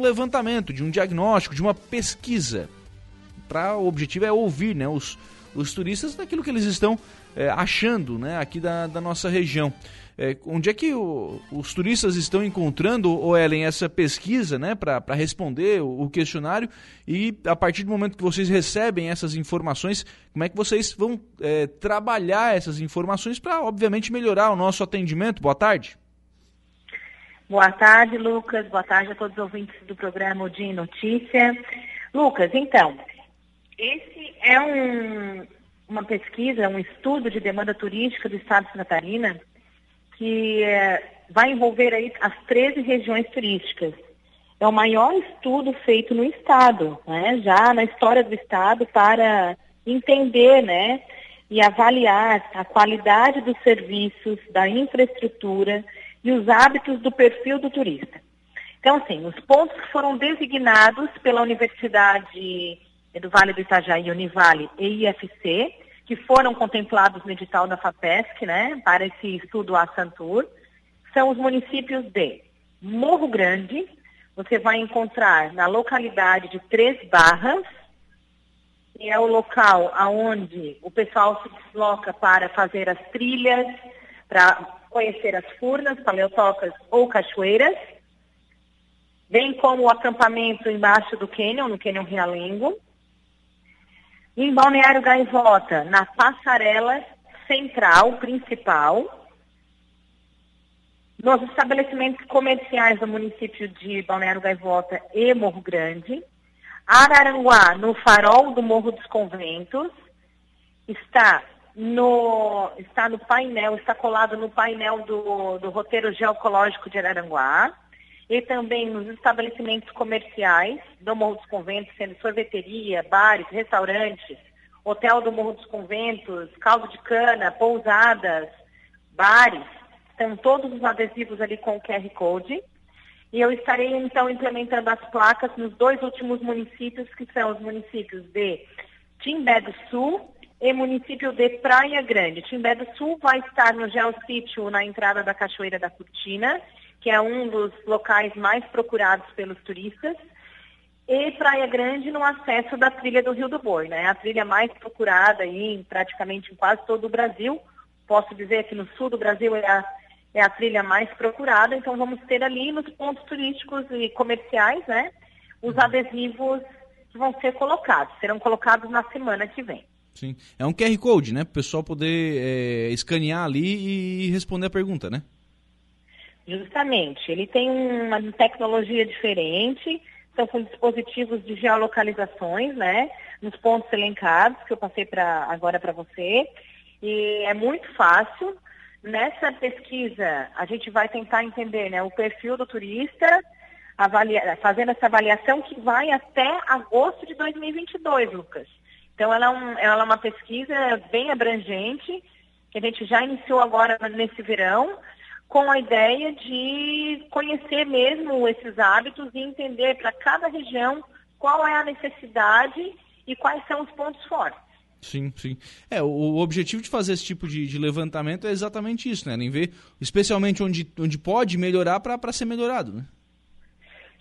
um levantamento, de um diagnóstico, de uma pesquisa. Pra, o objetivo é ouvir né, os, os turistas daquilo que eles estão é, achando né, aqui da, da nossa região. É, onde é que o, os turistas estão encontrando, o Ellen, essa pesquisa né, para responder o, o, questionário? E a partir do momento que vocês recebem essas informações, como é que vocês vão é, trabalhar essas informações para, obviamente, melhorar o nosso atendimento? Boa tarde. Boa tarde, Lucas. Boa tarde a todos os ouvintes do programa de Notícia. Lucas, então, esse é um, uma pesquisa, um estudo de demanda turística do Estado de Santa Catarina que é, vai envolver aí as 13 regiões turísticas. É o maior estudo feito no Estado, né, já na história do Estado, para entender né, e avaliar a qualidade dos serviços, da infraestrutura e os hábitos do perfil do turista. Então, assim, os pontos que foram designados pela Universidade do Vale do Itajaí, Univale e IFC, que foram contemplados no edital da FAPESC, né, para esse estudo a Santur, são os municípios de Morro Grande, você vai encontrar na localidade de Três Barras, que é o local aonde o pessoal se desloca para fazer as trilhas, para conhecer as furnas, paleotocas ou cachoeiras, bem como o acampamento embaixo do cânion, no cânion Realengo, em Balneário Gaivota, na passarela central, principal, nos estabelecimentos comerciais do município de Balneário Gaivota e Morro Grande, Araranguá, no farol do Morro dos Conventos, está no, está no painel, está colado no painel do, do roteiro geocológico de Araranguá e também nos estabelecimentos comerciais do Morro dos Conventos, sendo sorveteria, bares, restaurantes, hotel do Morro dos Conventos, caldo de cana, pousadas, bares, estão todos os adesivos ali com o QR Code. E eu estarei então implementando as placas nos dois últimos municípios, que são os municípios de Timbé do Sul e município de Praia Grande. Timbé do Sul vai estar no Geossítio, na entrada da Cachoeira da Cortina, que é um dos locais mais procurados pelos turistas, e Praia Grande no acesso da trilha do Rio do Boi, né? A trilha mais procurada aí em praticamente em quase todo o Brasil. Posso dizer que no sul do Brasil é a, é a trilha mais procurada, então vamos ter ali nos pontos turísticos e comerciais, né? Os uhum. adesivos que vão ser colocados, serão colocados na semana que vem. Sim. É um QR Code, né? Para o pessoal poder é, escanear ali e responder a pergunta, né? Justamente. Ele tem uma tecnologia diferente, são com dispositivos de geolocalizações, né? Nos pontos elencados, que eu passei pra, agora para você. E é muito fácil. Nessa pesquisa, a gente vai tentar entender né, o perfil do turista, avalia, fazendo essa avaliação que vai até agosto de 2022, Lucas. Então, ela é, um, ela é uma pesquisa bem abrangente, que a gente já iniciou agora nesse verão, com a ideia de conhecer mesmo esses hábitos e entender para cada região qual é a necessidade e quais são os pontos fortes. Sim, sim. É, o, objetivo de fazer esse tipo de, de, levantamento é exatamente isso, né? Nem ver, especialmente onde, onde pode melhorar para ser melhorado, né?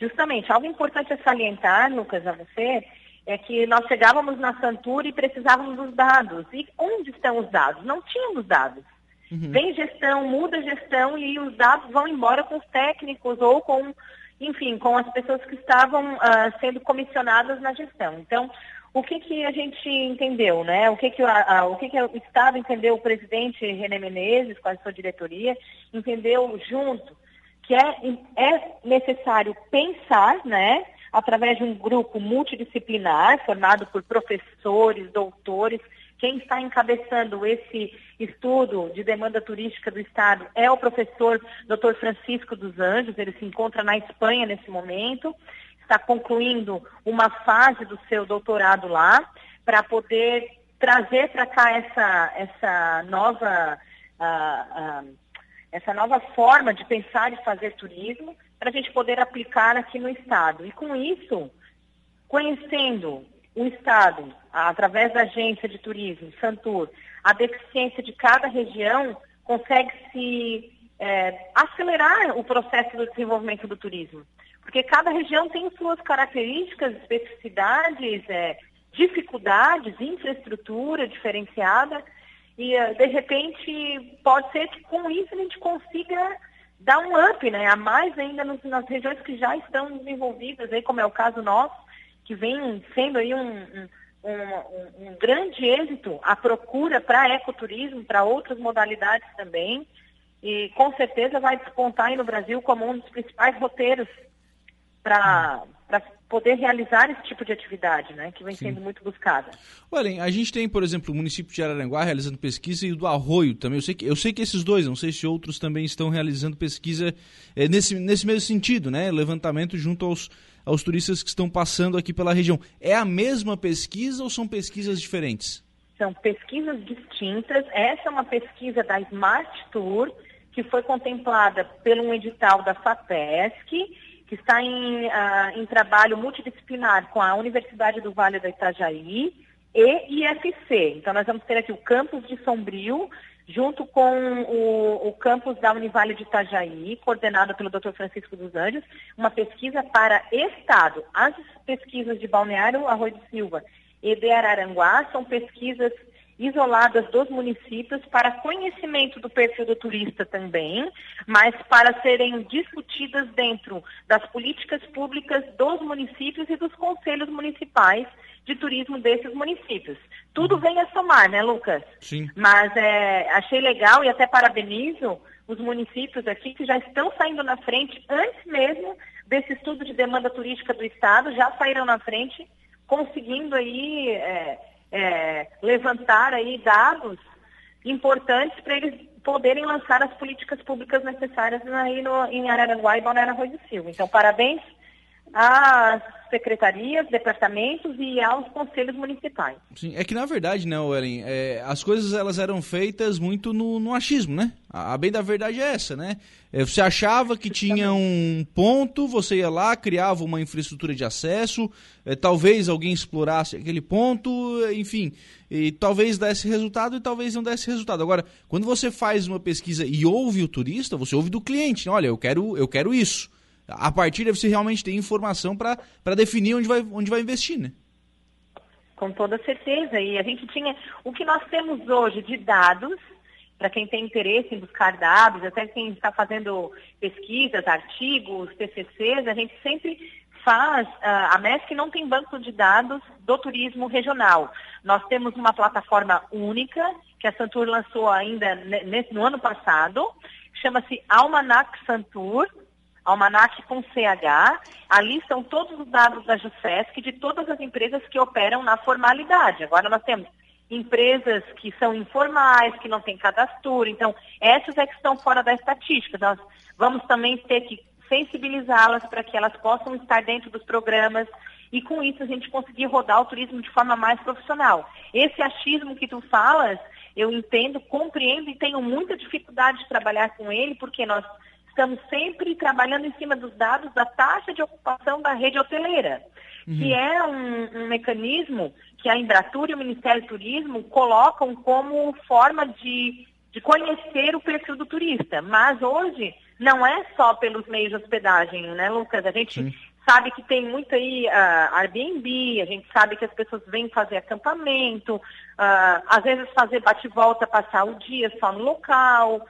Justamente. Algo importante a salientar, Lucas, a você, é que nós chegávamos na Santura e precisávamos dos dados. E onde estão os dados? Não tínhamos dados. Uhum. Vem gestão, muda gestão e os dados vão embora com os técnicos ou com, enfim, com as pessoas que estavam uh, sendo comissionadas na gestão. Então, o que, que a gente entendeu, né? O que, que, a, a, o, que, que o Estado entendeu, o presidente René Menezes, com a sua diretoria, entendeu junto que é, é necessário pensar, né? Através de um grupo multidisciplinar formado por professores, doutores, quem está encabeçando esse estudo de demanda turística do Estado é o professor Dr. Francisco dos Anjos, ele se encontra na Espanha nesse momento, está concluindo uma fase do seu doutorado lá, para poder trazer para cá essa, essa nova. Uh, uh, essa nova forma de pensar e fazer turismo para a gente poder aplicar aqui no Estado. E com isso, conhecendo o Estado, através da agência de turismo, Santur, a deficiência de cada região, consegue-se é, acelerar o processo do desenvolvimento do turismo. porque cada região tem suas características, especificidades, é, dificuldades, infraestrutura diferenciada, e eh, de repente pode ser que com isso a gente consiga dar um up, né, a mais ainda nos, nas regiões que já estão desenvolvidas, aí, como é o caso nosso, que vem sendo aí um, um, um, um grande êxito a procura para ecoturismo, para outras modalidades também, e com certeza vai despontar aí no Brasil como um dos principais roteiros para poder realizar esse tipo de atividade, né, que vem Sim. sendo muito buscada. Olha, a gente tem, por exemplo, o município de Araranguá realizando pesquisa e o do Arroio também. Eu sei que, eu sei que esses dois, não sei se outros também estão realizando pesquisa é, nesse, nesse mesmo sentido, né, levantamento junto aos, aos turistas que estão passando aqui pela região. É a mesma pesquisa ou são pesquisas diferentes? São pesquisas distintas. Essa é uma pesquisa da Smart Tour, que foi contemplada pelo um edital da FAPESC que está em, uh, em trabalho multidisciplinar com a Universidade do Vale do Itajaí e IFC. Então, nós vamos ter aqui o campus de Sombrio, junto com o, o campus da Univale de Itajaí, coordenado pelo Dr. Francisco dos Anjos, uma pesquisa para Estado. As pesquisas de Balneário Arroio de Silva e de Araranguá são pesquisas isoladas dos municípios para conhecimento do perfil do turista também, mas para serem discutidas dentro das políticas públicas dos municípios e dos conselhos municipais de turismo desses municípios. Tudo uhum. vem a somar, né, Lucas? Sim. Mas é, achei legal e até parabenizo os municípios aqui que já estão saindo na frente antes mesmo desse estudo de demanda turística do Estado, já saíram na frente, conseguindo aí é, é, levantar aí dados importantes para eles poderem lançar as políticas públicas necessárias aí no, em Araranguá e Balneário Arroio do Silva. Então, parabéns às secretarias, departamentos e aos conselhos municipais. Sim, é que na verdade, né, Ellen, é, as coisas elas eram feitas muito no, no achismo, né? A, a, bem da verdade é essa, né? É, você achava que tinha um ponto, você ia lá, criava uma infraestrutura de acesso, é, talvez alguém explorasse aquele ponto, enfim, e talvez desse resultado e talvez não desse resultado. Agora, quando você faz uma pesquisa e ouve o turista, você ouve do cliente, né? olha, eu quero, eu quero isso a partir daí você realmente tem informação para definir onde vai, onde vai investir, né? Com toda certeza. E a gente tinha. O que nós temos hoje de dados, para quem tem interesse em buscar dados, até quem está fazendo pesquisas, artigos, TCCs, a gente sempre faz. A MESC não tem banco de dados do turismo regional. Nós temos uma plataforma única que a Santur lançou ainda no ano passado, chama-se Almanac Santur Almanac com CH, ali estão todos os dados da JUSESC de todas as empresas que operam na formalidade. Agora nós temos empresas que são informais, que não têm cadastro, então essas é que estão fora da estatística. Nós vamos também ter que sensibilizá-las para que elas possam estar dentro dos programas e com isso a gente conseguir rodar o turismo de forma mais profissional. Esse achismo que tu falas, eu entendo, compreendo e tenho muita dificuldade de trabalhar com ele, porque nós estamos sempre trabalhando em cima dos dados da taxa de ocupação da rede hoteleira, uhum. que é um, um, mecanismo que a Embratur e o Ministério do Turismo colocam como forma de, de conhecer o perfil do turista. Mas hoje não é só pelos meios de hospedagem, né, Lucas? A gente Sim. sabe que tem muito aí uh, Airbnb, a gente sabe que as pessoas vêm fazer acampamento, uh, às vezes fazer bate-volta, passar o dia só no local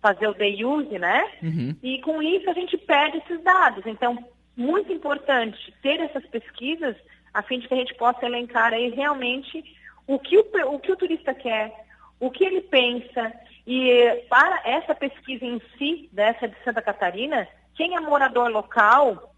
fazer o day use, né? Uhum. E com isso a gente perde esses dados. Então, muito importante ter essas pesquisas a fim de que a gente possa elencar aí realmente o que o, o, que o turista quer, o que ele pensa. E para essa pesquisa em si, dessa de Santa Catarina, quem é morador local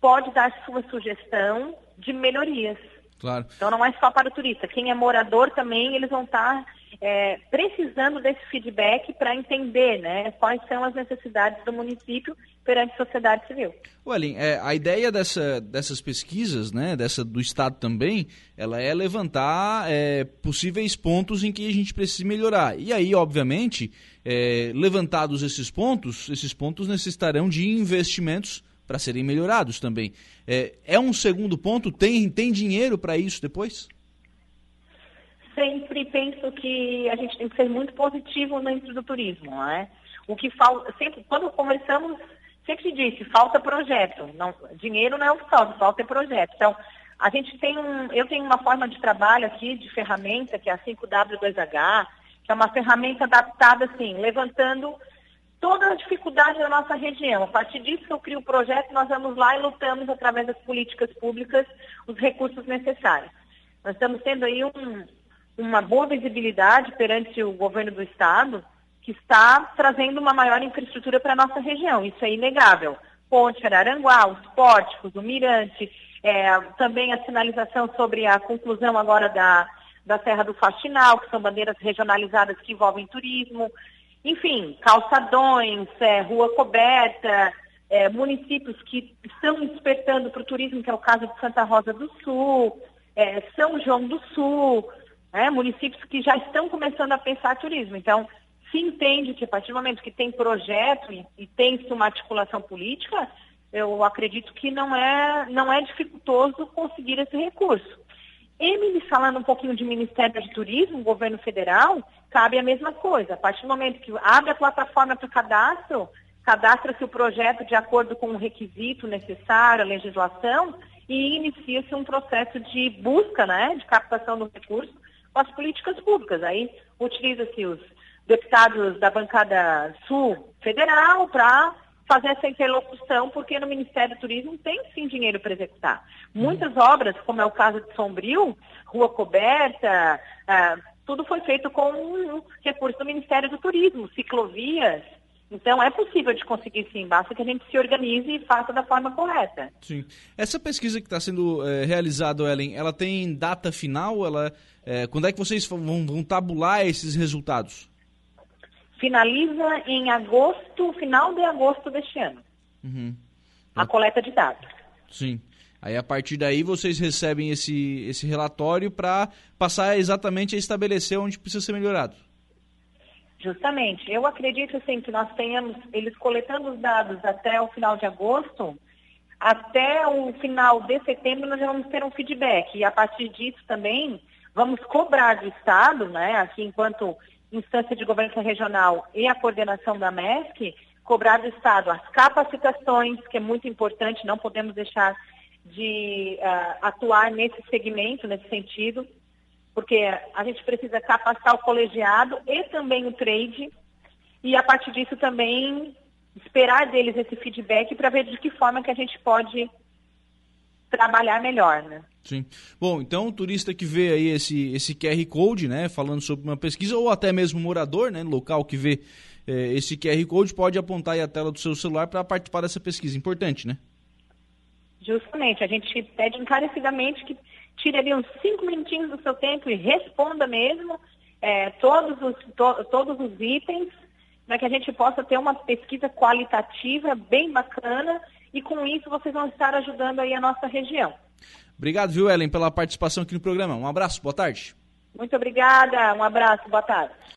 pode dar sua sugestão de melhorias. Claro. Então não é só para o turista. Quem é morador também, eles vão estar é, precisando desse feedback para entender né, quais são as necessidades do município perante a sociedade civil. Wellen, é, a ideia dessa, dessas pesquisas, né, dessa do Estado também, ela é levantar é, possíveis pontos em que a gente precisa melhorar. E aí, obviamente, é, levantados esses pontos, esses pontos necessitarão de investimentos para serem melhorados também. É, é um segundo ponto? Tem, tem dinheiro para isso depois? Sempre penso que a gente tem que ser muito positivo dentro do turismo, não é? O que falta, sempre, quando conversamos, sempre disse, falta projeto. Não, dinheiro não é o que falta, falta é projeto. Então, a gente tem um, eu tenho uma forma de trabalho aqui, de ferramenta, que é a 5W2H, que é uma ferramenta adaptada, assim, levantando toda a dificuldade da nossa região. A partir disso que eu crio o projeto, nós vamos lá e lutamos através das políticas públicas os recursos necessários. Nós estamos tendo aí um, uma boa visibilidade perante o governo do Estado, que está trazendo uma maior infraestrutura para a nossa região. Isso é inegável. Ponte Araranguá, os pórticos, o Mirante, é, também a sinalização sobre a conclusão agora da, da Serra do Faxinal, que são bandeiras regionalizadas que envolvem turismo. Enfim, calçadões, é, rua coberta, é, municípios que estão despertando para o turismo, que é o caso de Santa Rosa do Sul, é, São João do Sul, né, municípios que já estão começando a pensar turismo. Então, se entende que a partir do momento que tem projeto e, e tem-se uma articulação política, eu acredito que não é, não é dificultoso conseguir esse recurso. E me falando um pouquinho de Ministério de Turismo, governo federal, cabe a mesma coisa. A partir do momento que abre a plataforma para o cadastro, cadastra-se o projeto de acordo com o requisito necessário, a legislação, e inicia-se um processo de busca, né, de captação do recurso com as políticas públicas. Aí utiliza-se os deputados da bancada sul federal para fazer essa interlocução, porque no Ministério do Turismo tem sim dinheiro para executar. Muitas obras, como é o caso de Sombrio, Rua Coberta, ah, tudo foi feito com recursos do Ministério do Turismo, ciclovias. Então é possível de conseguir sim, basta que a gente se organize e faça da forma correta. Sim. Essa pesquisa que está sendo é, realizada, Ellen, ela tem data final? Ela, é, quando é que vocês vão, vão tabular esses resultados? finaliza em agosto, final de agosto deste ano. Uhum. A coleta de dados. Sim. Aí a partir daí vocês recebem esse, esse relatório para passar exatamente a estabelecer onde precisa ser melhorado. Justamente. Eu acredito assim que nós tenhamos eles coletando os dados até o final de agosto, até o final de setembro nós vamos ter um feedback. E a partir disso também vamos cobrar do Estado, né, aqui enquanto instância de governança regional e a coordenação da MESC, cobrar do Estado as capacitações, que é muito importante, não podemos deixar de uh, atuar nesse segmento, nesse sentido, porque a gente precisa capacitar o colegiado e também o trade, e a partir disso também esperar deles esse feedback para ver de que forma que a gente pode trabalhar melhor, né? Sim. Bom, então o turista que vê aí esse, esse QR Code, né, falando sobre uma pesquisa, ou até mesmo morador, né, local que vê eh, esse QR Code, pode apontar aí a tela do seu celular para participar dessa pesquisa. Importante, né? Justamente. A gente pede encarecidamente que tire ali uns cinco minutinhos do seu tempo e responda mesmo eh, todos, os, to, todos os itens, para que a gente possa ter uma pesquisa qualitativa bem bacana e com isso vocês vão estar ajudando aí a nossa região. Obrigado, viu, Ellen, pela participação aqui no programa. Um abraço, boa tarde. Muito obrigada, um abraço, boa tarde.